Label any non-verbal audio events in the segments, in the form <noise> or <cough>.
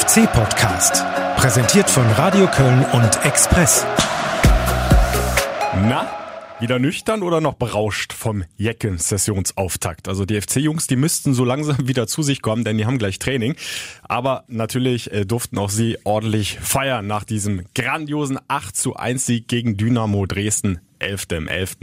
FC-Podcast. Präsentiert von Radio Köln und Express. Na, wieder nüchtern oder noch berauscht vom Jecken-Sessionsauftakt? Also die FC-Jungs, die müssten so langsam <laughs> wieder zu sich kommen, denn die haben gleich Training. Aber natürlich äh, durften auch sie ordentlich feiern nach diesem grandiosen 8 zu 1 Sieg gegen Dynamo Dresden. 11. im 11.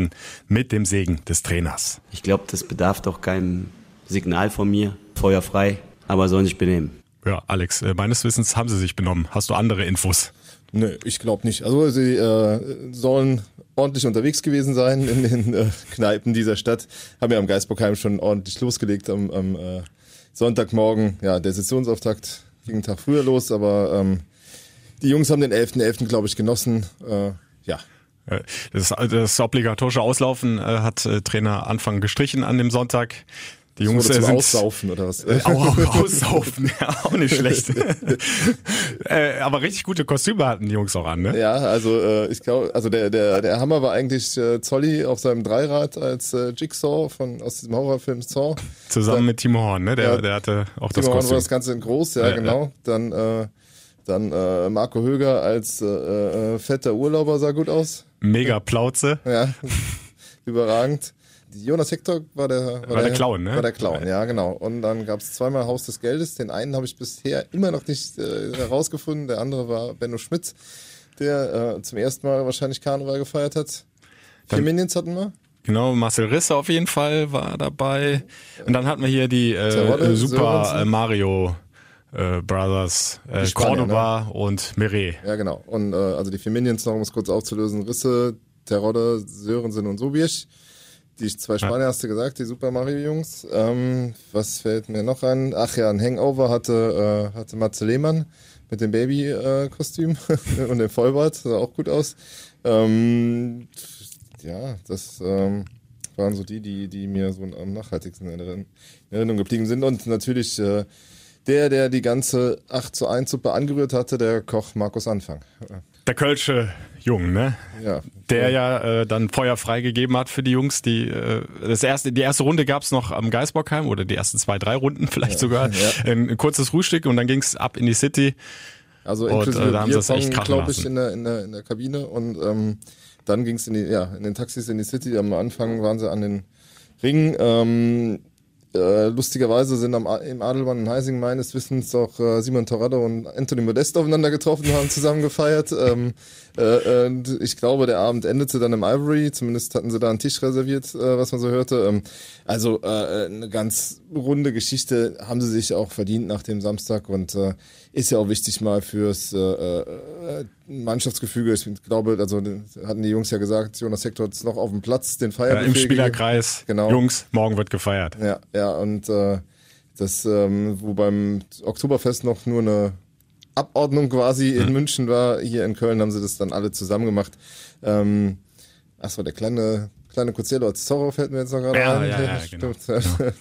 mit dem Segen des Trainers. Ich glaube, das bedarf doch keinem Signal von mir. Feuerfrei, aber sollen sich benehmen. Ja, Alex, äh, meines Wissens haben sie sich benommen. Hast du andere Infos? Nö, ich glaube nicht. Also sie äh, sollen ordentlich unterwegs gewesen sein in den äh, Kneipen dieser Stadt. Haben ja am Geisbockheim schon ordentlich losgelegt am, am äh, Sonntagmorgen. Ja, der Sessionsauftakt ging einen Tag früher los, aber ähm, die Jungs haben den 11.11. .11., glaube ich, genossen. Äh, ja, äh, das, das obligatorische Auslaufen äh, hat äh, Trainer Anfang gestrichen an dem Sonntag. Die Jungs äh, sind Aussaufen oder was? Äh, auch, auch <laughs> aussaufen, ja, auch nicht schlecht. <laughs> äh, aber richtig gute Kostüme hatten die Jungs auch an, ne? Ja, also äh, ich glaube, also der der der Hammer war eigentlich äh, Zolli auf seinem Dreirad als äh, Jigsaw von aus diesem Horrorfilm Saw. Zusammen Dann, mit Timo Horn, ne? Der ja, der hatte auch Timo das Kostüm. Horn war das Ganze in groß, ja, ja genau. Dann äh, dann äh, Marco Höger als äh, äh, fetter Urlauber sah gut aus. Mega Plauze. Ja, <laughs> überragend. Jonas Hector war der, war, war der, der, Clown, ne? War der Clown, ja, genau. Und dann gab es zweimal Haus des Geldes. Den einen habe ich bisher immer noch nicht äh, herausgefunden. Der andere war Benno Schmitz, der äh, zum ersten Mal wahrscheinlich Karneval gefeiert hat. Vier Minions hatten wir. Genau, Marcel Risse auf jeden Fall war dabei. Und dann hatten wir hier die äh, Super äh, Mario äh, Brothers, äh, Spanier, Cordoba ne? und Mire. Ja, genau. Und äh, also die vier Minions, noch um es kurz aufzulösen, Risse, Terodde, Sörensen und Sobiesch. Die zwei Spanier hast du gesagt, die Super Mario Jungs. Ähm, was fällt mir noch an? Ach ja, ein Hangover hatte, äh, hatte Matze Lehmann mit dem Baby-Kostüm äh, <laughs> und dem Vollbart. Sah auch gut aus. Ähm, ja, das ähm, waren so die, die, die mir so am nachhaltigsten in Erinnerung geblieben sind. Und natürlich äh, der, der die ganze 8 zu 1 Suppe angerührt hatte, der Koch Markus Anfang. Der Kölsche Jung, ne? Ja. Der ja äh, dann Feuer freigegeben hat für die Jungs. Die, äh, das erste, die erste Runde gab's noch am Geisbockheim oder die ersten zwei, drei Runden <laughs> vielleicht ja. sogar. Ja. Ein, kurzes Frühstück und dann ging's ab in die City. Also inklusive und, äh, da haben sie echt glaube ich, in der, in, der, in der Kabine. Und ähm, dann ging's in die, ja, in den Taxis in die City. Am Anfang waren sie an den Ringen. Ähm, äh, lustigerweise sind am, im Adelmann in Heising meines Wissens auch äh, Simon Torrado und Anthony Modest aufeinander getroffen haben, zusammen gefeiert. Ähm, äh, und ich glaube, der Abend endete dann im Ivory. Zumindest hatten sie da einen Tisch reserviert, äh, was man so hörte. Ähm, also äh, eine ganz runde Geschichte haben sie sich auch verdient nach dem Samstag und äh, ist ja auch wichtig mal fürs äh, äh, Mannschaftsgefüge. Ich glaube, also hatten die Jungs ja gesagt, Jonas Hector es noch auf dem Platz, den Feierabend. Ja, Im Spielerkreis. Genau. Jungs, morgen wird gefeiert. Ja, ja und äh, das, ähm, wo beim Oktoberfest noch nur eine Abordnung quasi in. München war. Hier in Köln haben sie das dann alle zusammen gemacht. Ähm, achso, der kleine, kleine Costello als Zorro fällt mir jetzt noch gerade ja, ein. Ja, ja, genau. <laughs>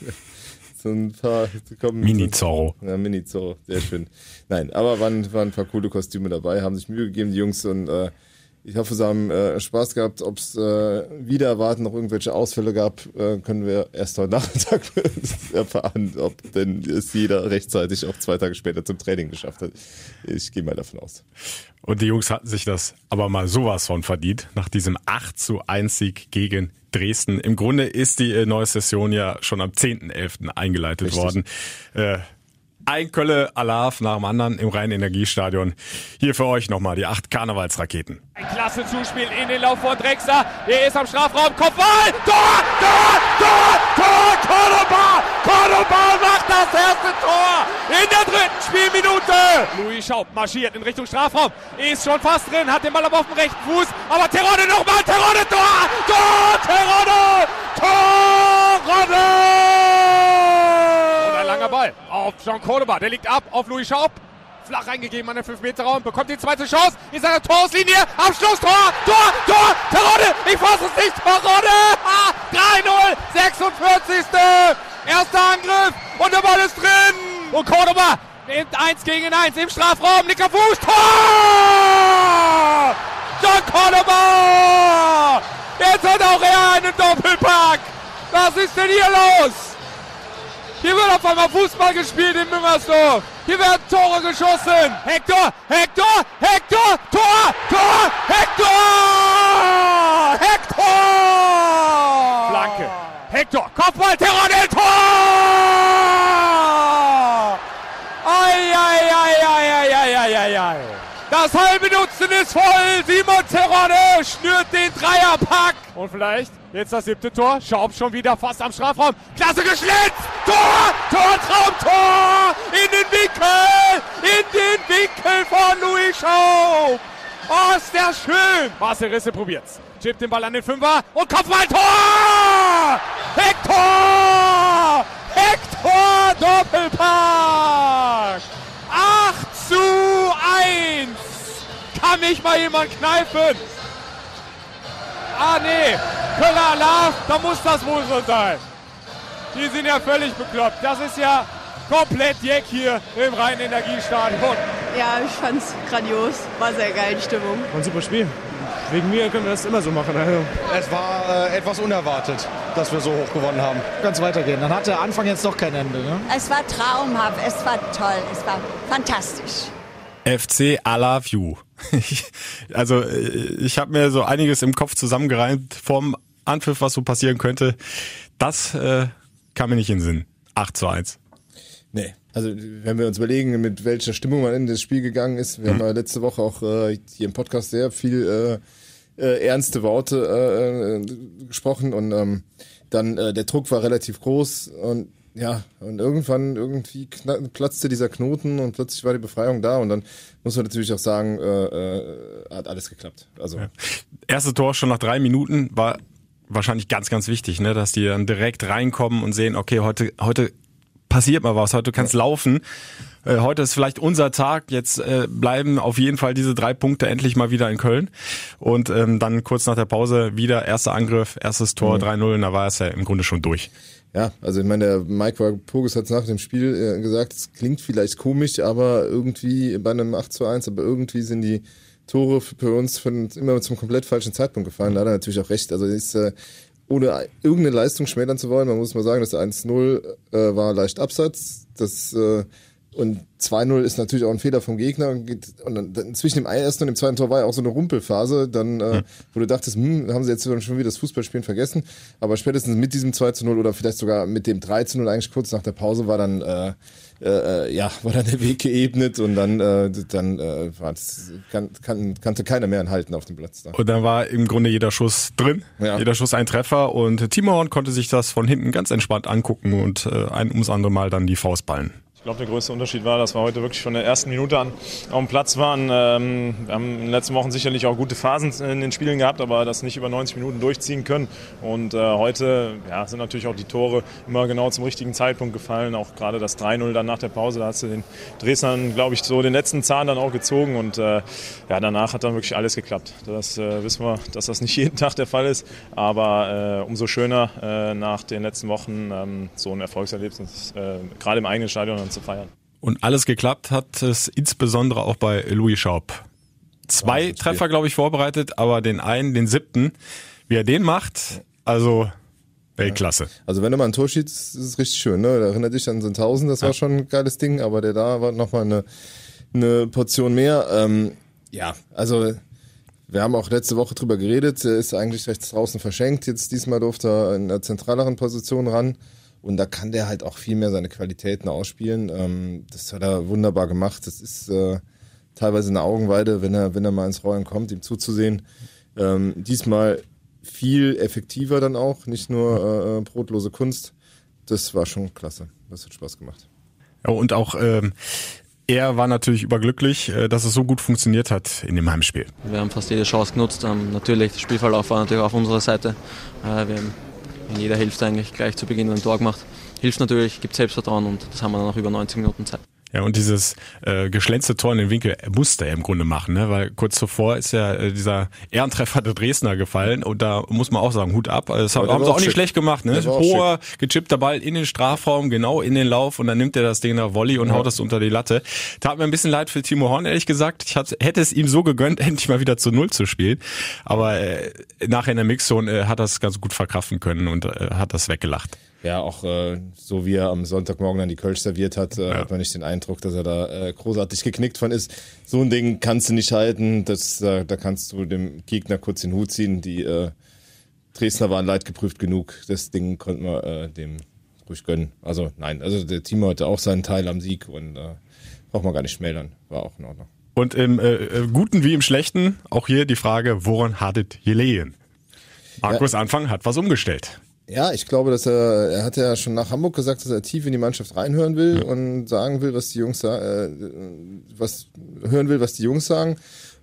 so ein paar kommen. Mini Zorro. Ja, Mini Zorro, sehr schön. Nein, aber waren, waren ein paar coole Kostüme dabei, haben sich Mühe gegeben, die Jungs und äh, ich hoffe, Sie haben äh, Spaß gehabt. Ob es äh, wieder erwarten noch irgendwelche Ausfälle gab, äh, können wir erst heute <laughs> Nachmittag erfahren, ob denn es jeder rechtzeitig auch zwei Tage später zum Training geschafft hat. Ich gehe mal davon aus. Und die Jungs hatten sich das aber mal sowas von verdient, nach diesem 8 zu 1 Sieg gegen Dresden. Im Grunde ist die äh, neue Session ja schon am 10.11. eingeleitet Richtig. worden. Äh, ein Kölle Alarv nach dem anderen im Rhein-Energiestadion. Hier für euch nochmal die acht Karnevalsraketen. Ein klasse Zuspiel in den Lauf von Drexler. Der ist am Strafraum. Kopfball. Tor! Tor! Tor! Tor! Cordoba! Cordoba macht das erste Tor in der dritten Spielminute. Louis Schaub marschiert in Richtung Strafraum. Ist schon fast drin. Hat den Ball aber auf dem rechten Fuß. Aber Terodde nochmal. Terodde Tor! Tor! Terodde! Terodde! Auf Jean Cordoba. Der liegt ab auf Louis Schaub. Flach reingegeben an den 5-Meter-Raum. Bekommt die zweite Chance. In seiner Torauslinie. Abschlusstor. Tor. Tor. Terodde. Ich fasse es nicht. Terodde. 3-0. 46. Erster Angriff. Und der Ball ist drin. Und Cordoba nimmt 1 gegen 1 im Strafraum. Nicker Fuß. Tor. John Cordoba. Jetzt hat auch er einen Doppelpack. Was ist denn hier los? Hier wird auf einmal Fußball gespielt in Müngersdorf. Hier werden Tore geschossen. Hector, Hector, Hector, Tor, Tor, Hector! Hector! Flanke. Hector, Kopfball, Terodel, Das halbe Nutzen ist voll. Simon Terodde schnürt den Dreierpack. Und vielleicht Jetzt das siebte Tor. Schaub schon wieder fast am Strafraum. Klasse geschlitzt. Tor! Tor, Traumtor! In den Winkel! In den Winkel von Louis Schaub! Oh, ist der schön! Marcel Risse probiert's. Chippt den Ball an den Fünfer und Kopfballtor! Hector! Hector Doppelpack! 8 zu 1! Kann mich mal jemand kneifen? Ah, nee. Köller Alarv, da muss das wohl so sein. Die sind ja völlig bekloppt. Das ist ja komplett Jeck hier im Rhein-Energiestadion. Ja, ich fand's grandios. War sehr geil, die Stimmung. War ein super Spiel. Wegen mir können wir das immer so machen. Also. Es war äh, etwas unerwartet, dass wir so hoch gewonnen haben. Ganz weitergehen. Dann hat der Anfang jetzt doch kein Ende. Ne? Es war traumhaft, es war toll, es war fantastisch. FC I love you. <laughs> also ich habe mir so einiges im Kopf zusammengereimt vom Anpfiff, was so passieren könnte. Das äh, kam mir nicht in den Sinn. 8 zu 1. Nee, also wenn wir uns überlegen, mit welcher Stimmung man in das Spiel gegangen ist, wir mhm. haben ja letzte Woche auch äh, hier im Podcast sehr viel äh, äh, ernste Worte äh, äh, gesprochen und ähm, dann äh, der Druck war relativ groß und ja, und irgendwann irgendwie platzte dieser Knoten und plötzlich war die Befreiung da und dann muss man natürlich auch sagen, äh, äh, hat alles geklappt. Also ja. erste Tor schon nach drei Minuten war wahrscheinlich ganz, ganz wichtig, ne, dass die dann direkt reinkommen und sehen, okay, heute, heute passiert mal was, heute kannst ja. laufen. Äh, heute ist vielleicht unser Tag. Jetzt äh, bleiben auf jeden Fall diese drei Punkte endlich mal wieder in Köln. Und ähm, dann kurz nach der Pause wieder erster Angriff, erstes Tor, mhm. 3-0, da war es ja im Grunde schon durch. Ja, also ich meine, der Mike Pogus hat nach dem Spiel äh, gesagt, es klingt vielleicht komisch, aber irgendwie bei einem 8 zu 1, aber irgendwie sind die Tore für uns von, immer zum komplett falschen Zeitpunkt gefallen. Da hat er natürlich auch recht. Also ist, äh, ohne irgendeine Leistung schmälern zu wollen, man muss mal sagen, das 1-0 äh, war leicht Absatz. Das äh, und 2-0 ist natürlich auch ein Fehler vom Gegner. Und, dann, dann zwischen dem ersten und dem zweiten Tor war ja auch so eine Rumpelphase, dann, äh, wo du dachtest, hm, haben sie jetzt schon wieder das Fußballspielen vergessen. Aber spätestens mit diesem 2-0 oder vielleicht sogar mit dem 3-0 eigentlich kurz nach der Pause war dann, äh, äh, ja, war dann der Weg geebnet und dann, äh, dann äh, kann, kann, kannte keiner mehr anhalten auf dem Platz da. Und dann war im Grunde jeder Schuss drin, ja. jeder Schuss ein Treffer und Timo Horn konnte sich das von hinten ganz entspannt angucken und äh, ein ums andere Mal dann die Faust ballen. Ich glaube, der größte Unterschied war, dass wir heute wirklich von der ersten Minute an auf dem Platz waren. Ähm, wir haben in den letzten Wochen sicherlich auch gute Phasen in den Spielen gehabt, aber das nicht über 90 Minuten durchziehen können. Und äh, heute ja, sind natürlich auch die Tore immer genau zum richtigen Zeitpunkt gefallen. Auch gerade das 3-0 dann nach der Pause, da hast du den Dresdnern, glaube ich, so den letzten Zahn dann auch gezogen. Und äh, ja, danach hat dann wirklich alles geklappt. Das äh, wissen wir, dass das nicht <laughs> jeden Tag der Fall ist. Aber äh, umso schöner äh, nach den letzten Wochen ähm, so ein Erfolgserlebnis, äh, gerade im eigenen Stadion zu feiern. Und alles geklappt hat es insbesondere auch bei Louis Schaub. Zwei Treffer, glaube ich, vorbereitet, aber den einen, den siebten, wie er den macht, also Weltklasse. Ja. Also wenn er mal ein Tor schießt, ist es richtig schön. Ne? Da erinnert dich an so ein Tausend, das war schon ein geiles Ding, aber der da war nochmal eine, eine Portion mehr. Ähm, ja, also wir haben auch letzte Woche drüber geredet, er ist eigentlich rechts draußen verschenkt. Jetzt diesmal durfte er in einer zentraleren Position ran. Und da kann der halt auch viel mehr seine Qualitäten ausspielen. Ähm, das hat er wunderbar gemacht. Das ist äh, teilweise eine Augenweide, wenn er, wenn er mal ins Rollen kommt, ihm zuzusehen. Ähm, diesmal viel effektiver dann auch, nicht nur äh, äh, brotlose Kunst. Das war schon klasse. Das hat Spaß gemacht. Ja, und auch ähm, er war natürlich überglücklich, äh, dass es so gut funktioniert hat in dem Heimspiel. Wir haben fast jede Chance genutzt. Ähm, natürlich, der Spielverlauf war natürlich auf unserer Seite. Äh, wir haben in jeder Hälfte eigentlich gleich zu Beginn ein Tor gemacht. Hilft natürlich, gibt Selbstvertrauen und das haben wir dann auch über 90 Minuten Zeit. Ja, und dieses äh, geschlänzte Tor in den Winkel musste er im Grunde machen, ne? weil kurz zuvor ist ja äh, dieser Ehrentreffer der Dresdner gefallen und da muss man auch sagen, Hut ab. Also das haben, haben sie auch, nicht schlecht gemacht. Ne? Hoher, gechippter Ball in den Strafraum, genau in den Lauf und dann nimmt er das Ding nach Volley und ja. haut das unter die Latte. Tat mir ein bisschen leid für Timo Horn, ehrlich gesagt. Ich hatte, hätte es ihm so gegönnt, <laughs> endlich mal wieder zu Null zu spielen. Aber äh, nachher in der Mixzone äh, hat das ganz gut verkraften können und äh, hat das weggelacht. Ja, auch äh, so wie er am Sonntagmorgen dann die Kölsch serviert hat, äh, ja. hat man nicht den Eindruck, dass er da äh, großartig geknickt von ist. So ein Ding kannst du nicht halten. Das, äh, da kannst du dem Gegner kurz den Hut ziehen. Die äh, Dresdner waren leidgeprüft genug. Das Ding konnte man äh, dem ruhig gönnen. Also nein, also der Team hatte auch seinen Teil am Sieg und äh, braucht man gar nicht schmälern. War auch in Ordnung. Und im äh, äh Guten wie im Schlechten, auch hier die Frage, woran hattet ihr lehen? Markus ja. Anfang hat was umgestellt. Ja, ich glaube, dass er, er hat ja schon nach Hamburg gesagt, dass er tief in die Mannschaft reinhören will ja. und sagen will, was die Jungs äh, was hören will, was die Jungs sagen.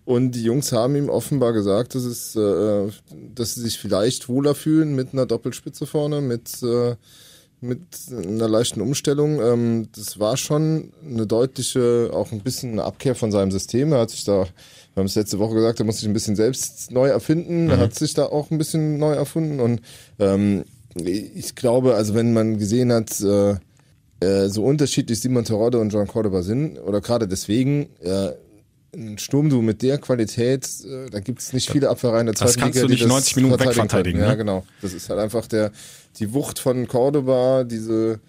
Und die Jungs haben ihm offenbar gesagt, dass es, äh, dass sie sich vielleicht wohler fühlen mit einer Doppelspitze vorne, mit äh, mit einer leichten Umstellung. Ähm, das war schon eine deutliche, auch ein bisschen eine Abkehr von seinem System. Er hat sich da wir haben es letzte Woche gesagt, er muss sich ein bisschen selbst neu erfinden. Mhm. Er hat sich da auch ein bisschen neu erfunden. Und ähm, ich glaube, also wenn man gesehen hat, äh, äh, so unterschiedlich Simon Terodde und John Cordoba sind, oder gerade deswegen, äh, ein Sturmdu mit der Qualität, äh, da gibt es nicht viele Abwehrreihen der zweiten Liga. Das kannst Liga, du nicht 90 Minuten wegverteidigen. Ne? Ja, genau. Das ist halt einfach der, die Wucht von Cordoba, diese,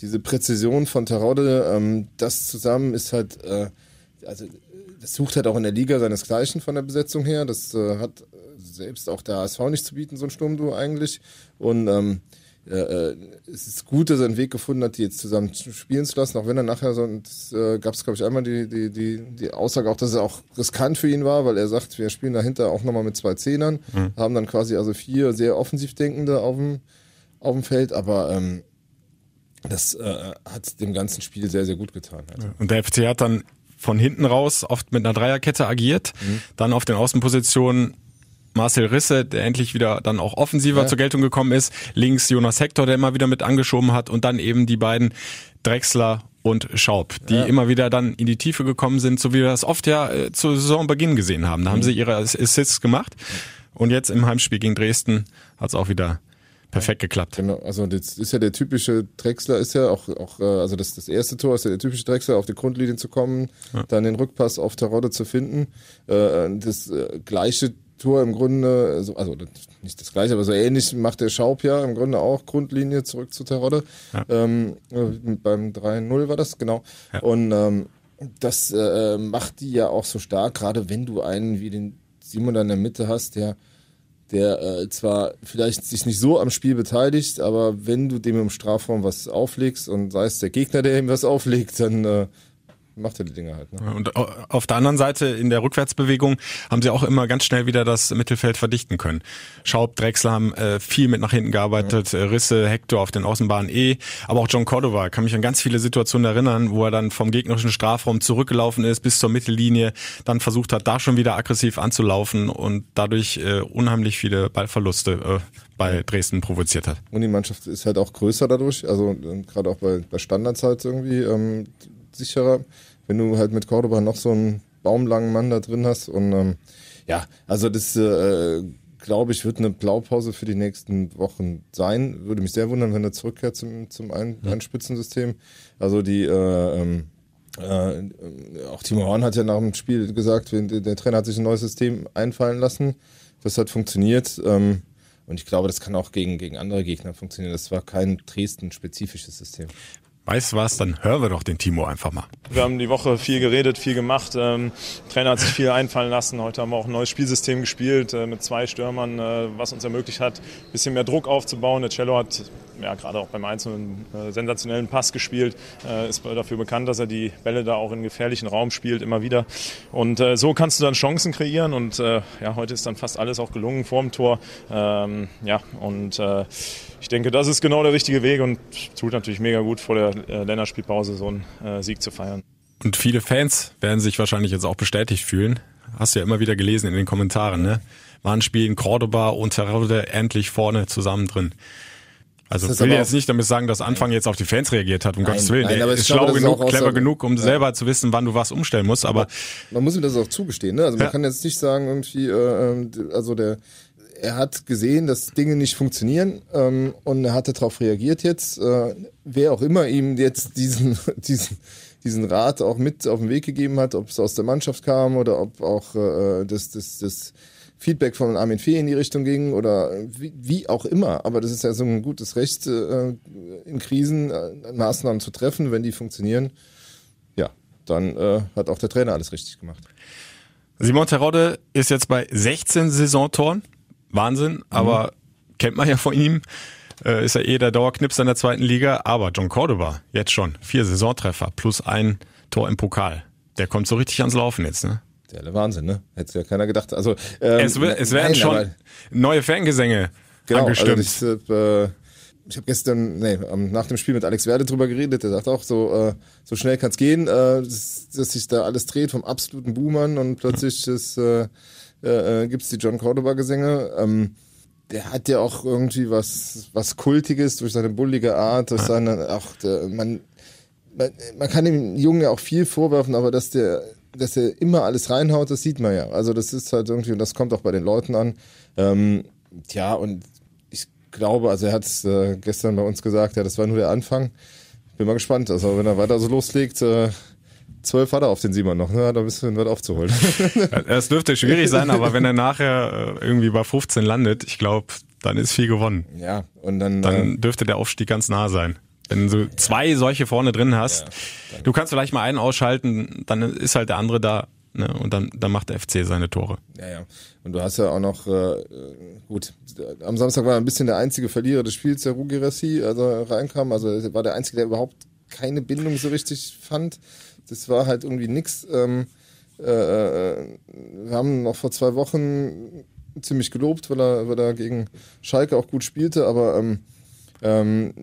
diese Präzision von Terodde, ähm, das zusammen ist halt, äh, also das sucht halt auch in der Liga seinesgleichen von der Besetzung her. Das äh, hat selbst auch der HSV nicht zu bieten, so ein Sturmduo eigentlich. Und ähm, äh, es ist gut, dass er einen Weg gefunden hat, die jetzt zusammen spielen zu lassen, auch wenn er nachher so, äh, gab es glaube ich einmal die, die, die, die Aussage auch, dass er auch riskant für ihn war, weil er sagt, wir spielen dahinter auch nochmal mit zwei Zehnern, mhm. haben dann quasi also vier sehr offensiv denkende auf dem, auf dem Feld, aber ähm, das äh, hat dem ganzen Spiel sehr, sehr gut getan. Also. Und der FC hat dann von hinten raus oft mit einer Dreierkette agiert. Mhm. Dann auf den Außenpositionen Marcel Risse, der endlich wieder dann auch offensiver ja. zur Geltung gekommen ist. Links Jonas Hector, der immer wieder mit angeschoben hat. Und dann eben die beiden Drexler und Schaub, die ja. immer wieder dann in die Tiefe gekommen sind, so wie wir das oft ja äh, zu Saisonbeginn gesehen haben. Da mhm. haben sie ihre Assists gemacht. Und jetzt im Heimspiel gegen Dresden hat es auch wieder perfekt geklappt. Genau, also das ist ja der typische Drechsler, ist ja auch, auch äh, also das, das erste Tor ist ja der typische Drechsler, auf die Grundlinie zu kommen, ja. dann den Rückpass auf Terodde zu finden. Äh, das äh, gleiche Tor im Grunde, also, also nicht das gleiche, aber so ähnlich macht der Schaub ja im Grunde auch Grundlinie zurück zu Terodde. Ja. Ähm, beim 3-0 war das, genau. Ja. Und ähm, das äh, macht die ja auch so stark, gerade wenn du einen wie den Simon da in der Mitte hast, der der äh, zwar vielleicht sich nicht so am Spiel beteiligt, aber wenn du dem im Strafraum was auflegst und sei es der Gegner, der ihm was auflegt, dann äh, macht er die Dinge halt. Ne? Und auf der anderen Seite in der Rückwärtsbewegung haben sie auch immer ganz schnell wieder das Mittelfeld verdichten können. Schaub, Drexler haben äh, viel mit nach hinten gearbeitet, ja. Risse, Hector auf den Außenbahnen eh, aber auch John Cordova kann mich an ganz viele Situationen erinnern, wo er dann vom gegnerischen Strafraum zurückgelaufen ist bis zur Mittellinie, dann versucht hat, da schon wieder aggressiv anzulaufen und dadurch äh, unheimlich viele Ballverluste äh, bei Dresden provoziert hat. Und die Mannschaft ist halt auch größer dadurch, also äh, gerade auch bei, bei Standards halt irgendwie ähm, sicherer wenn du halt mit Cordoba noch so einen baumlangen Mann da drin hast. Und ähm, ja, also das äh, glaube ich, wird eine Blaupause für die nächsten Wochen sein. Würde mich sehr wundern, wenn er zurückkehrt zum, zum Ein ja. Einspitzensystem. Also die äh, ähm, äh, auch Timo Horn hat ja nach dem Spiel gesagt, der, der Trainer hat sich ein neues System einfallen lassen. Das hat funktioniert. Ähm, und ich glaube, das kann auch gegen, gegen andere Gegner funktionieren. Das war kein Dresden-spezifisches System. Weißt du was, dann hören wir doch den Timo einfach mal. Wir haben die Woche viel geredet, viel gemacht. Ähm, Trainer hat sich viel einfallen lassen. Heute haben wir auch ein neues Spielsystem gespielt äh, mit zwei Stürmern, äh, was uns ermöglicht hat, ein bisschen mehr Druck aufzubauen. Der Cello hat ja, gerade auch beim einzelnen äh, sensationellen Pass gespielt, äh, ist dafür bekannt, dass er die Bälle da auch in gefährlichen Raum spielt, immer wieder. Und äh, so kannst du dann Chancen kreieren und äh, ja, heute ist dann fast alles auch gelungen vorm Tor. Ähm, ja, und äh, ich denke, das ist genau der richtige Weg und tut natürlich mega gut vor der äh, Länderspielpause so einen Sieg zu feiern. Und viele Fans werden sich wahrscheinlich jetzt auch bestätigt fühlen. Hast du ja immer wieder gelesen in den Kommentaren, ne? Wann spielen Cordoba und Terrode endlich vorne zusammen drin? Also ich will jetzt nicht damit sagen, dass Anfang jetzt auf die Fans reagiert hat, um nein, Gottes Willen. Nein, aber ist schlau glaube, genug, clever genug, um ja. selber zu wissen, wann du was umstellen musst. Aber man muss ihm das auch zugestehen. Ne? Also man ja. kann jetzt nicht sagen, irgendwie, äh, ähm, also der er hat gesehen, dass Dinge nicht funktionieren ähm, und er hatte darauf reagiert jetzt. Äh, wer auch immer ihm jetzt diesen, <laughs> diesen, diesen Rat auch mit auf den Weg gegeben hat, ob es aus der Mannschaft kam oder ob auch äh, das, das, das Feedback von Armin Fee in die Richtung ging oder wie, wie auch immer. Aber das ist ja so ein gutes Recht, äh, in Krisen äh, Maßnahmen zu treffen, wenn die funktionieren. Ja, dann äh, hat auch der Trainer alles richtig gemacht. Simon Terodde ist jetzt bei 16 Saisontoren. Wahnsinn, mhm. aber kennt man ja von ihm. Äh, ist ja eh der Dauerknips in der zweiten Liga. Aber John Cordoba, jetzt schon, vier Saisontreffer plus ein Tor im Pokal. Der kommt so richtig ans Laufen jetzt, ne? Der Wahnsinn, ne? Hätte ja keiner gedacht. Also ähm, es, es werden nein, schon neue Fangesänge genau, also angestimmt. Also ich, äh, ich habe gestern, nee, nach dem Spiel mit Alex Werde drüber geredet. Der sagt auch so, äh, so schnell kann es gehen, äh, dass, dass, sich da alles dreht vom absoluten Boomern und plötzlich ist, äh, äh, gibt's die John Cordoba Gesänge. Ähm, der hat ja auch irgendwie was, was Kultiges durch seine bullige Art, durch seine, ach, der, man, man, man kann dem Jungen ja auch viel vorwerfen, aber dass der, dass er immer alles reinhaut, das sieht man ja. Also das ist halt irgendwie, und das kommt auch bei den Leuten an. Ähm, tja, und ich glaube, also er hat es äh, gestern bei uns gesagt, ja, das war nur der Anfang. Bin mal gespannt. Also wenn er weiter so loslegt, äh, zwölf hat er auf den Simon noch, ne? Hat er ein bisschen was aufzuholen. Es dürfte schwierig sein, aber wenn er nachher äh, irgendwie bei 15 landet, ich glaube, dann ist viel gewonnen. Ja, und dann. Dann äh, dürfte der Aufstieg ganz nah sein. Wenn du zwei solche vorne drin hast, du kannst vielleicht mal einen ausschalten, dann ist halt der andere da. Ne, und dann, dann macht der FC seine Tore. Ja, ja. Und du hast ja auch noch, äh, gut, am Samstag war er ein bisschen der einzige Verlierer des Spiels, der Rugerassi, also reinkam. Also er war der Einzige, der überhaupt keine Bindung so richtig fand. Das war halt irgendwie nix. Ähm, äh, äh, wir haben noch vor zwei Wochen ziemlich gelobt, weil er, weil er gegen Schalke auch gut spielte, aber ähm, ähm,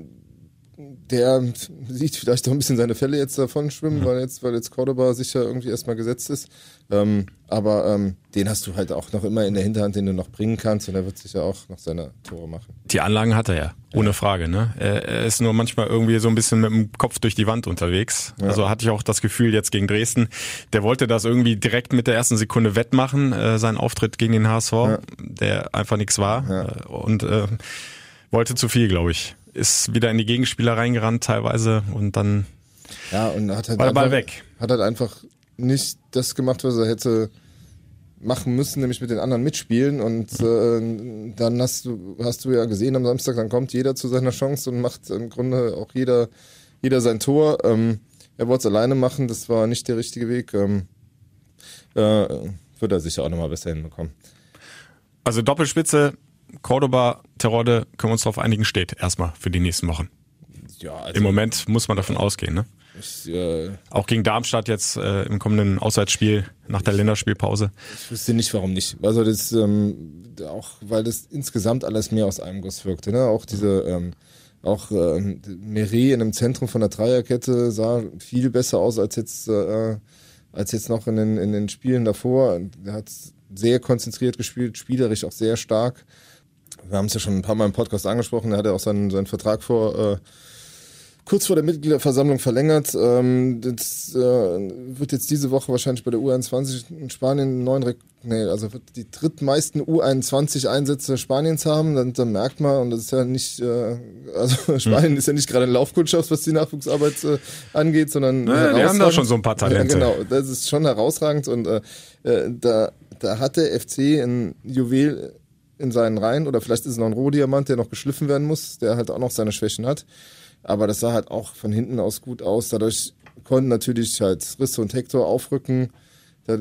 der sieht vielleicht auch ein bisschen seine Fälle jetzt davon schwimmen, mhm. weil jetzt, weil jetzt Cordoba sicher irgendwie erstmal gesetzt ist. Ähm, aber ähm, den hast du halt auch noch immer in der Hinterhand, den du noch bringen kannst und er wird sicher auch noch seine Tore machen. Die Anlagen hat er ja, ohne ja. Frage. Ne? Er, ist nur manchmal irgendwie so ein bisschen mit dem Kopf durch die Wand unterwegs. Ja. Also hatte ich auch das Gefühl jetzt gegen Dresden, der wollte das irgendwie direkt mit der ersten Sekunde wettmachen, äh, sein Auftritt gegen den HSV, ja. der einfach nichts war äh, und äh, wollte zu viel, glaube ich ist wieder in die Gegenspieler reingerannt teilweise und dann ja, und hat halt war der Ball weg. Hat halt einfach nicht das gemacht, was er hätte machen müssen, nämlich mit den anderen mitspielen. Und äh, dann hast du, hast du ja gesehen am Samstag, dann kommt jeder zu seiner Chance und macht im Grunde auch jeder, jeder sein Tor. Ähm, er wollte es alleine machen, das war nicht der richtige Weg. Ähm, äh, wird er sicher auch nochmal besser hinbekommen. Also Doppelspitze Cordoba, Terodde, können wir uns darauf einigen, steht erstmal für die nächsten Wochen. Ja, also Im Moment muss man davon ausgehen, ne? Ich, äh, Auch gegen Darmstadt jetzt äh, im kommenden Auswärtsspiel nach der Länderspielpause. Ich wüsste nicht, warum nicht. Also das ähm, auch, weil das insgesamt alles mehr aus einem Guss wirkte. Ne? Auch diese, ähm, auch ähm, Meret in einem Zentrum von der Dreierkette sah viel besser aus als jetzt, äh, als jetzt noch in den, in den Spielen davor. Er hat sehr konzentriert gespielt, spielerisch auch sehr stark wir haben es ja schon ein paar Mal im Podcast angesprochen, er hat ja auch seinen, seinen Vertrag vor äh, kurz vor der Mitgliederversammlung verlängert. Ähm, das äh, wird jetzt diese Woche wahrscheinlich bei der U21 in Spanien neun, Re nee, also wird die drittmeisten U21 Einsätze Spaniens haben. Dann, dann merkt man, und das ist ja nicht, äh, also <laughs> Spanien hm. ist ja nicht gerade eine Laufkundschaft, was die Nachwuchsarbeit äh, angeht, sondern naja, die haben da schon so ein paar Talente. Ja, genau, das ist schon herausragend und äh, äh da, da hat der FC ein Juwel in seinen Reihen oder vielleicht ist es noch ein Rohdiamant, der noch geschliffen werden muss, der halt auch noch seine Schwächen hat. Aber das sah halt auch von hinten aus gut aus. Dadurch konnten natürlich halt Risse und Hector aufrücken. Das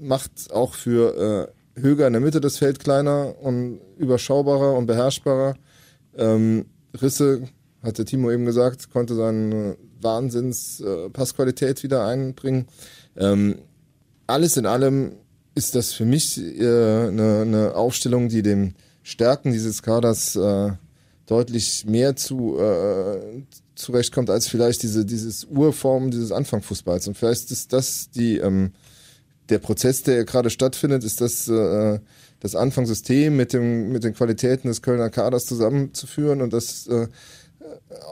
macht auch für äh, Höger in der Mitte das Feld kleiner und überschaubarer und beherrschbarer. Ähm, Risse, hat der Timo eben gesagt, konnte seine Wahnsinns-Passqualität äh, wieder einbringen. Ähm, alles in allem ist das für mich äh, eine, eine Aufstellung, die dem Stärken dieses Kaders äh, deutlich mehr zu äh, zurechtkommt als vielleicht diese dieses Urform dieses Anfangfußballs? Und vielleicht ist das die ähm, der Prozess, der gerade stattfindet, ist das äh, das Anfangssystem mit dem mit den Qualitäten des Kölner Kaders zusammenzuführen und das äh,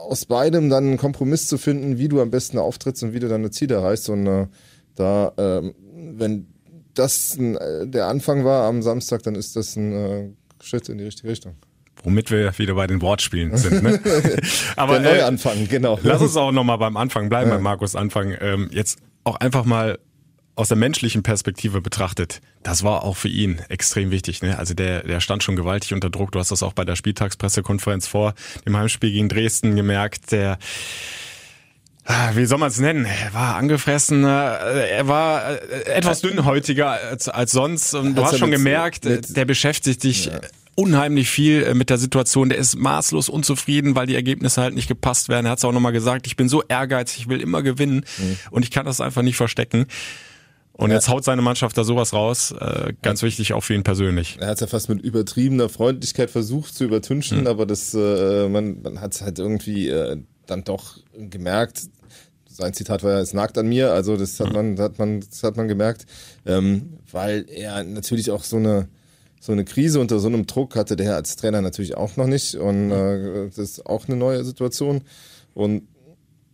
aus beidem dann einen Kompromiss zu finden, wie du am besten auftrittst und wie du deine Ziele erreichst. Und äh, da äh, wenn das äh, der Anfang war am Samstag, dann ist das ein äh, Schritt in die richtige Richtung. Womit wir wieder bei den Wortspielen sind. Ne? <laughs> Aber der Neuanfang, äh, genau. Lass uns auch nochmal beim Anfang bleiben, ja. beim Markus Anfang. Ähm, jetzt auch einfach mal aus der menschlichen Perspektive betrachtet, das war auch für ihn extrem wichtig. Ne? Also der, der stand schon gewaltig unter Druck. Du hast das auch bei der Spieltagspressekonferenz vor dem Heimspiel gegen Dresden gemerkt. Der wie soll man es nennen? Er war angefressen, äh, er war äh, etwas dünnhäutiger als, als sonst. Und du hast schon gemerkt, mit, der beschäftigt sich ja. unheimlich viel mit der Situation. Der ist maßlos unzufrieden, weil die Ergebnisse halt nicht gepasst werden. Er hat es auch nochmal gesagt, ich bin so ehrgeizig, ich will immer gewinnen mhm. und ich kann das einfach nicht verstecken. Und ja. jetzt haut seine Mannschaft da sowas raus. Äh, ganz ja. wichtig auch für ihn persönlich. Er hat es ja fast mit übertriebener Freundlichkeit versucht zu übertünchen, mhm. aber das, äh, man, man hat es halt irgendwie äh, dann doch gemerkt. Sein Zitat war ja, es nagt an mir. Also das hat man, hat man, das hat man gemerkt, ähm, weil er natürlich auch so eine so eine Krise unter so einem Druck hatte der als Trainer natürlich auch noch nicht und äh, das ist auch eine neue Situation und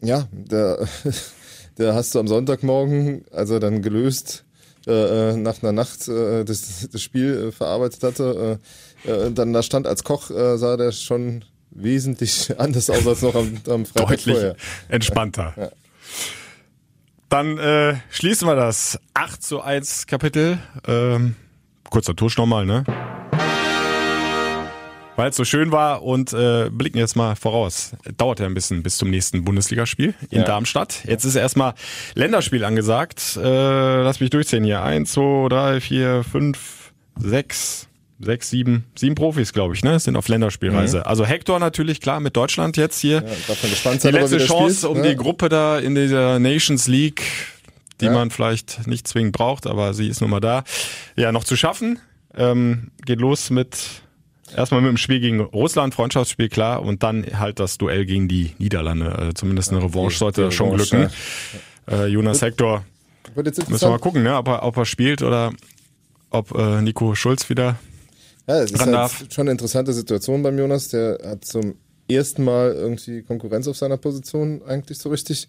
ja, der <laughs> der hast du am Sonntagmorgen, als er dann gelöst äh, äh nach einer Nacht äh, das, das Spiel äh, verarbeitet hatte, äh, äh, dann da stand als Koch, äh, sah der schon wesentlich <laughs> anders aus als noch am, am Freitag Deutlich vorher. entspannter. Ja. Dann äh, schließen wir das 8 zu 1 Kapitel. Ähm, kurzer Tusch nochmal, ne? weil es so schön war und äh, blicken jetzt mal voraus. Dauert ja ein bisschen bis zum nächsten Bundesligaspiel in ja. Darmstadt. Jetzt ist erstmal Länderspiel angesagt. Äh, lass mich durchzählen hier. Eins, zwei, drei, vier, fünf, sechs, sechs, sieben, sieben Profis, glaube ich, ne, sind auf Länderspielreise. Mhm. Also Hector natürlich klar mit Deutschland jetzt hier. Ja, gespannt sein, die letzte Chance, spielt, um ne? die Gruppe da in dieser Nations League, die ja. man vielleicht nicht zwingend braucht, aber sie ist nun mal da, ja, noch zu schaffen. Ähm, geht los mit Erstmal mit dem Spiel gegen Russland, Freundschaftsspiel klar, und dann halt das Duell gegen die Niederlande. Also zumindest eine Revanche sollte Revanche, schon glücken. Ja. Äh, Jonas Hector, müssen wir mal gucken, ne, ob, er, ob er spielt oder ob äh, Nico Schulz wieder ja, es ist halt schon eine interessante Situation beim Jonas. Der hat zum ersten Mal irgendwie Konkurrenz auf seiner Position eigentlich so richtig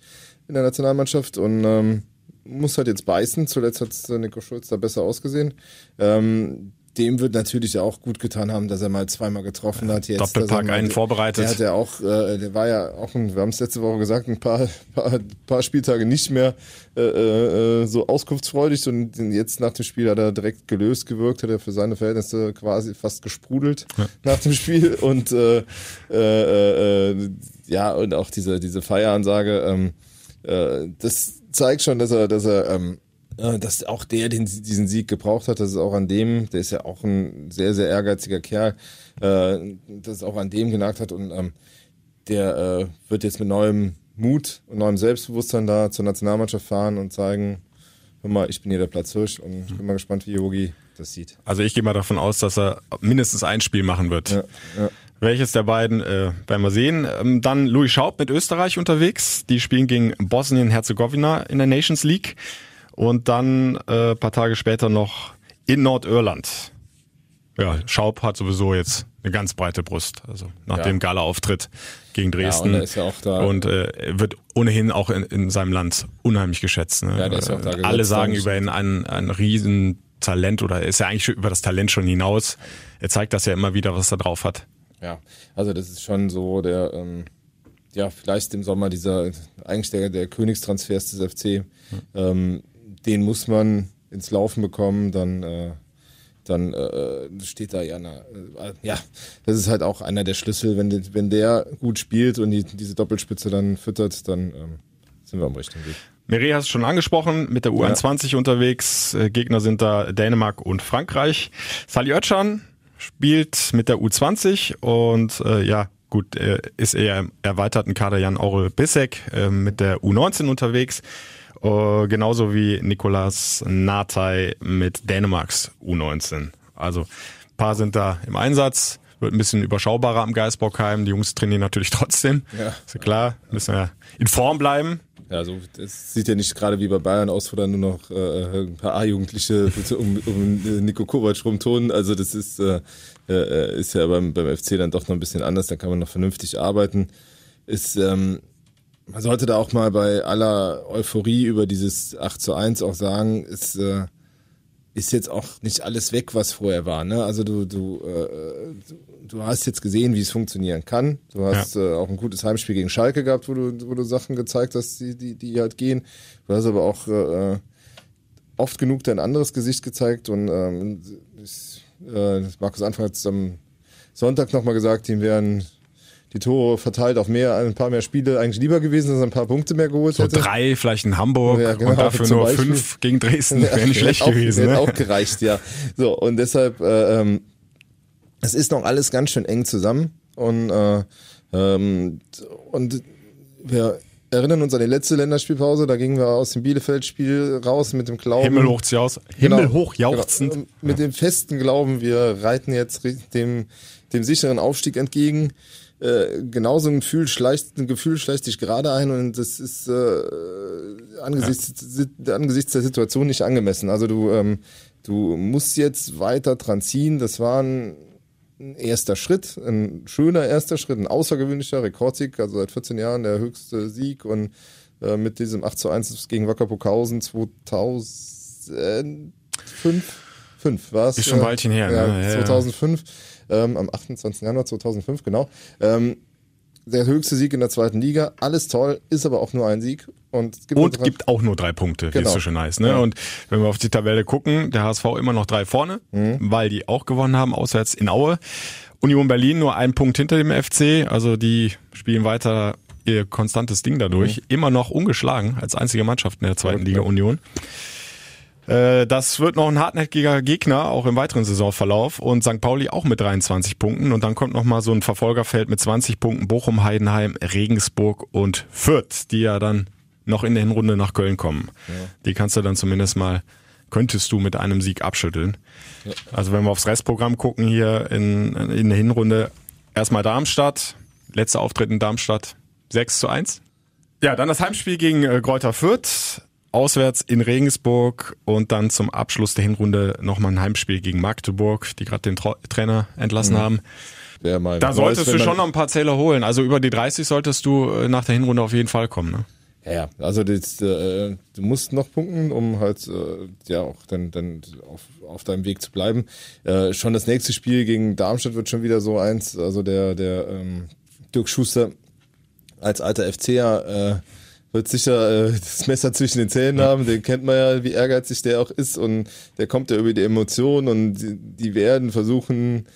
in der Nationalmannschaft und ähm, muss halt jetzt beißen. Zuletzt hat Nico Schulz da besser ausgesehen. Ähm, dem wird natürlich auch gut getan haben, dass er mal zweimal getroffen hat. Jetzt, Doppelpack mal, einen vorbereitet. Der hat ja auch, äh, der war ja auch, ein, wir haben es letzte Woche gesagt, ein paar, paar, paar Spieltage nicht mehr äh, äh, so auskunftsfreudig und jetzt nach dem Spiel hat er direkt gelöst gewirkt, hat er für seine Verhältnisse quasi fast gesprudelt ja. nach dem Spiel und äh, äh, äh, ja und auch diese diese Feieransage, ähm, äh, das zeigt schon, dass er, dass er ähm, äh, dass auch der den, diesen Sieg gebraucht hat, dass es auch an dem, der ist ja auch ein sehr, sehr ehrgeiziger Kerl, äh, dass es auch an dem genagt hat und ähm, der äh, wird jetzt mit neuem Mut und neuem Selbstbewusstsein da zur Nationalmannschaft fahren und zeigen, hör mal, ich bin hier der Platzhirsch und ich bin mal gespannt, wie Yogi das sieht. Also ich gehe mal davon aus, dass er mindestens ein Spiel machen wird. Ja, ja. Welches der beiden äh, werden wir sehen. Ähm, dann Louis Schaub mit Österreich unterwegs. Die spielen gegen Bosnien-Herzegowina in der Nations League und dann äh, paar Tage später noch in Nordirland. Ja, Schaub hat sowieso jetzt eine ganz breite Brust, also nach ja. dem Gala-Auftritt gegen Dresden. Ja, und, ja auch da, und äh, wird ohnehin auch in, in seinem Land unheimlich geschätzt. Ne? Ja, der ist auch da Alle sagen über ihn ein, ein Riesentalent oder ist ja eigentlich über das Talent schon hinaus. Er zeigt das ja immer wieder, was er drauf hat. Ja, also das ist schon so der, ähm, ja, vielleicht im Sommer dieser, eigentlich der, der Königstransfers des FC. Hm. Ähm, den muss man ins Laufen bekommen, dann, äh, dann äh, steht da ja, eine, äh, ja, das ist halt auch einer der Schlüssel. Wenn, wenn der gut spielt und die, diese Doppelspitze dann füttert, dann ähm, sind wir am richtigen Weg. Miri hast du schon angesprochen, mit der U21 ja. unterwegs. Äh, Gegner sind da Dänemark und Frankreich. Sali Özcan spielt mit der U20 und äh, ja, gut, äh, ist eher im erweiterten Kader Jan Aurel Bissek äh, mit der U19 unterwegs. Uh, genauso wie Nikolas Natai mit Dänemarks U19. Also paar sind da im Einsatz, wird ein bisschen überschaubarer am Geisbockheim. Die Jungs trainieren natürlich <laughs> trotzdem. Ja. Ist ja klar, müssen ja in Form bleiben. Ja, also es sieht ja nicht gerade wie bei Bayern aus, wo dann nur noch äh, ein paar A-Jugendliche <laughs> um, um Nico Kovac rumtonen. Also das ist, äh, äh, ist ja beim, beim FC dann doch noch ein bisschen anders, da kann man noch vernünftig arbeiten. Ist, ähm, man sollte da auch mal bei aller Euphorie über dieses 8 zu 1 auch sagen, ist, äh, ist jetzt auch nicht alles weg, was vorher war. Ne? Also du, du, äh, du hast jetzt gesehen, wie es funktionieren kann. Du hast ja. äh, auch ein gutes Heimspiel gegen Schalke gehabt, wo du, wo du Sachen gezeigt hast, die, die, die halt gehen. Du hast aber auch äh, oft genug ein anderes Gesicht gezeigt und ähm, ist, äh, Markus Anfang hat es am Sonntag nochmal gesagt, ihm wären die Tore verteilt auf mehr, ein paar mehr Spiele eigentlich lieber gewesen, dass er ein paar Punkte mehr geholt so hätte. drei, vielleicht in Hamburg ja, genau, und dafür nur Beispiel. fünf gegen Dresden, wäre nicht schlecht auch, gewesen. Hätte ne? auch gereicht, ja. So, und deshalb, äh, ähm, es ist noch alles ganz schön eng zusammen und, äh, ähm, und wir erinnern uns an die letzte Länderspielpause, da gingen wir aus dem Bielefeld-Spiel raus mit dem Glauben. Himmelhoch, Himmelhoch genau, jauchzend. Genau, mit dem festen Glauben, wir reiten jetzt dem, dem sicheren Aufstieg entgegen äh, genauso ein Gefühl schleicht, ein Gefühl schleicht sich gerade ein und das ist äh, angesichts, ja. angesichts der Situation nicht angemessen. Also du, ähm, du musst jetzt weiter dran ziehen. Das war ein, ein erster Schritt, ein schöner erster Schritt, ein außergewöhnlicher Rekordsieg, also seit 14 Jahren der höchste Sieg und äh, mit diesem 8 zu 1 gegen Wacker Puckhausen 2005 5 war es. Ist schon ein Weilchen her. Ja, ne? 2005 ähm, am 28. Januar 2005, genau. Ähm, der höchste Sieg in der zweiten Liga, alles toll, ist aber auch nur ein Sieg. Und, gibt, und gibt auch nur drei Punkte, genau. wie es so schön heißt. Ne? Ja. Und wenn wir auf die Tabelle gucken, der HSV immer noch drei vorne, mhm. weil die auch gewonnen haben, auswärts in Aue. Union Berlin nur ein Punkt hinter dem FC, also die spielen weiter ihr konstantes Ding dadurch. Mhm. Immer noch ungeschlagen als einzige Mannschaft in der zweiten Liga Union. Äh, das wird noch ein hartnäckiger Gegner, auch im weiteren Saisonverlauf. Und St. Pauli auch mit 23 Punkten. Und dann kommt noch mal so ein Verfolgerfeld mit 20 Punkten. Bochum, Heidenheim, Regensburg und Fürth, die ja dann noch in der Hinrunde nach Köln kommen. Ja. Die kannst du dann zumindest mal, könntest du mit einem Sieg abschütteln. Ja. Also wenn wir aufs Restprogramm gucken hier in, in der Hinrunde, erstmal Darmstadt, letzter Auftritt in Darmstadt, 6 zu 1. Ja, dann das Heimspiel gegen äh, Greuther Fürth auswärts in Regensburg und dann zum Abschluss der Hinrunde nochmal ein Heimspiel gegen Magdeburg, die gerade den Tra Trainer entlassen mhm. haben. Da solltest du schon noch ein paar Zähler holen. Also über die 30 solltest du äh, nach der Hinrunde auf jeden Fall kommen. Ne? Ja, ja, also das, äh, du musst noch punkten, um halt äh, ja auch dann, dann auf, auf deinem Weg zu bleiben. Äh, schon das nächste Spiel gegen Darmstadt wird schon wieder so eins. Also der, der ähm, Dirk Schuster als alter FCer wird sicher äh, das Messer zwischen den Zähnen haben. Den kennt man ja, wie ehrgeizig der auch ist und der kommt ja über die Emotionen und die, die werden versuchen,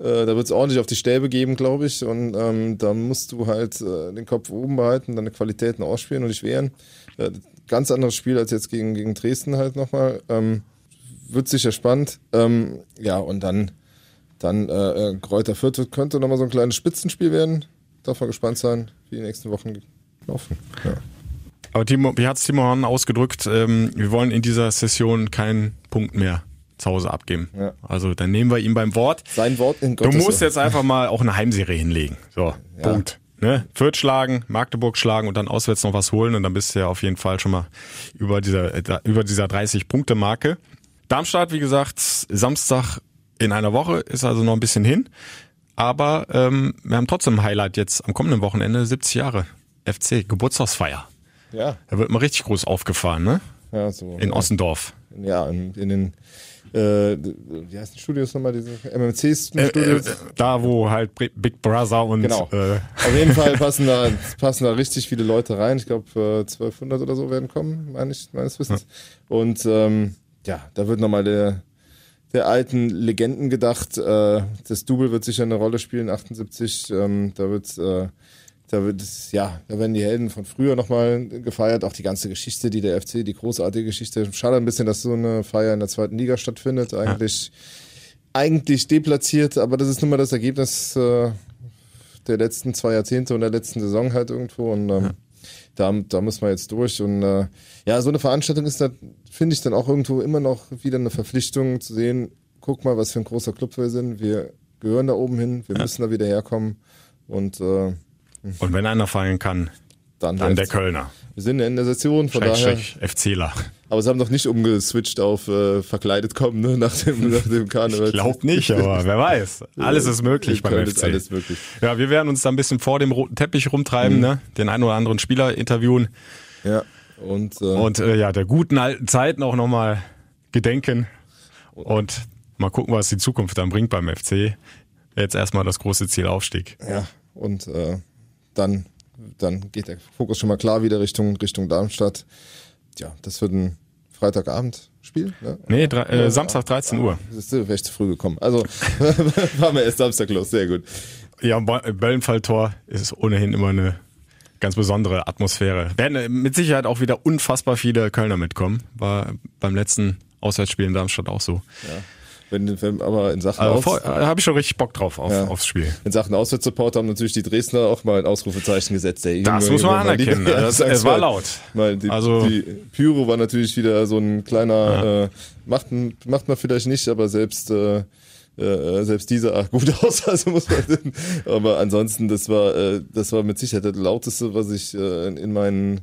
äh, da wird es ordentlich auf die Stäbe geben, glaube ich. Und ähm, da musst du halt äh, den Kopf oben behalten, deine Qualitäten ausspielen und dich wehren. Äh, ganz anderes Spiel als jetzt gegen, gegen Dresden halt nochmal. Ähm, wird sicher spannend. Ähm, ja, und dann, dann äh, äh Kräuter Fürth könnte nochmal so ein kleines Spitzenspiel werden. Darf man gespannt sein, wie die nächsten Wochen laufen. Ja. Aber Timo, wie hat es Timo Horn ausgedrückt? Ähm, wir wollen in dieser Session keinen Punkt mehr zu Hause abgeben. Ja. Also dann nehmen wir ihn beim Wort. Sein Wort in Gottes Du musst jetzt einfach mal auch eine Heimserie hinlegen. So, ja. Punkt. Ne? Fürth schlagen, Magdeburg schlagen und dann auswärts noch was holen und dann bist du ja auf jeden Fall schon mal über dieser, äh, über dieser 30-Punkte-Marke. Darmstadt, wie gesagt, Samstag in einer Woche, ist also noch ein bisschen hin. Aber ähm, wir haben trotzdem ein Highlight jetzt am kommenden Wochenende, 70 Jahre FC, Geburtstagsfeier. Ja. Da wird mal richtig groß aufgefahren, ne? Ja, so. In Ossendorf. Ja, in, in den äh, wie heißt die Studios nochmal, diese MMC-Studios? Äh, äh, da, wo halt Big Brother und. Genau. Äh, Auf jeden Fall <laughs> passen da, passen da richtig viele Leute rein. Ich glaube, äh, 1200 oder so werden kommen, meine ich, meines Wissens. Ja. Und ähm, ja, da wird nochmal der, der alten Legenden gedacht. Äh, das Double wird sicher eine Rolle spielen, 78. Ähm, da wird äh, da wird es, ja, da werden die Helden von früher nochmal gefeiert, auch die ganze Geschichte, die der FC, die großartige Geschichte. Schade ein bisschen, dass so eine Feier in der zweiten Liga stattfindet. Eigentlich, ja. eigentlich deplatziert, aber das ist nun mal das Ergebnis äh, der letzten zwei Jahrzehnte und der letzten Saison halt irgendwo. Und ähm, ja. da, da muss man jetzt durch. Und äh, ja, so eine Veranstaltung ist da, finde ich, dann auch irgendwo immer noch wieder eine Verpflichtung zu sehen, guck mal, was für ein großer Club wir sind. Wir gehören da oben hin, wir ja. müssen da wieder herkommen. Und äh, und wenn einer fallen kann, dann, dann der, Kölner. Wir sind in der Session, von daher. FCler. Aber sie haben noch nicht umgeswitcht auf äh, verkleidet kommen ne, nach dem, <laughs> nach dem Karneval. Ich glaube nicht, aber wer weiß. <laughs> Alles ist möglich beim FC. Alles möglich. Ja, wir werden uns da ein bisschen vor dem roten Teppich rumtreiben, mhm. ne? den einen oder anderen Spieler interviewen. Ja. Und, äh, und äh, ja, der guten alten Zeiten auch nochmal gedenken. Und mal gucken, was die Zukunft dann bringt beim FC. Jetzt erstmal das große Ziel Aufstieg. Ja, und äh, dann, dann geht der Fokus schon mal klar wieder Richtung, Richtung Darmstadt. Ja, das wird ein Freitagabend Spiel? Ne? Nee, drei, äh, Samstag 13 Uhr. Das ist wäre ich zu früh gekommen. Also <laughs> waren wir erst Samstag los, sehr gut. Ja, Böllenfalltor ist ohnehin immer eine ganz besondere Atmosphäre. Werden äh, mit Sicherheit auch wieder unfassbar viele Kölner mitkommen. War beim letzten Auswärtsspiel in Darmstadt auch so. Ja. Wenn, wenn aber in Sachen also, Aus habe ich schon richtig Bock drauf auf, ja. aufs Spiel. In Sachen Auswärtssupport haben natürlich die Dresdner auch mal ein Ausrufezeichen gesetzt. Ey, das Junge, muss man anerkennen. Die, das, <laughs> es war laut. Mal die, also die Pyro war natürlich wieder so ein kleiner ja. äh, macht macht man vielleicht nicht, aber selbst äh, äh, selbst diese ach, gut <laughs> aus, also muss man, <laughs> aber ansonsten, das war, äh, das war mit Sicherheit das lauteste, was ich äh, in meinen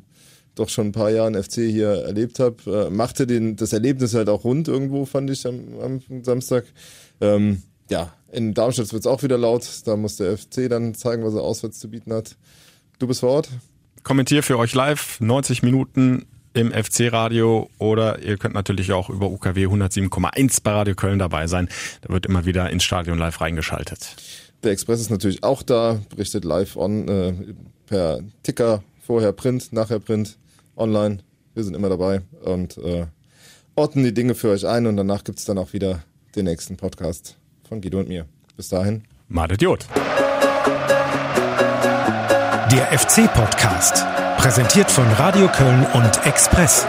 doch schon ein paar Jahren FC hier erlebt habe. Äh, machte den, das Erlebnis halt auch rund irgendwo, fand ich am, am Samstag. Ähm, ja, in Darmstadt wird es auch wieder laut. Da muss der FC dann zeigen, was er auswärts zu bieten hat. Du bist vor Ort? Kommentier für euch live, 90 Minuten im FC-Radio oder ihr könnt natürlich auch über UKW 107,1 bei Radio Köln dabei sein. Da wird immer wieder ins Stadion live reingeschaltet. Der Express ist natürlich auch da, berichtet live on äh, per Ticker, vorher Print, nachher Print online. Wir sind immer dabei und äh, orten die Dinge für euch ein und danach gibt es dann auch wieder den nächsten Podcast von Guido und mir. Bis dahin. Madet Jod. Der FC-Podcast. Präsentiert von Radio Köln und Express.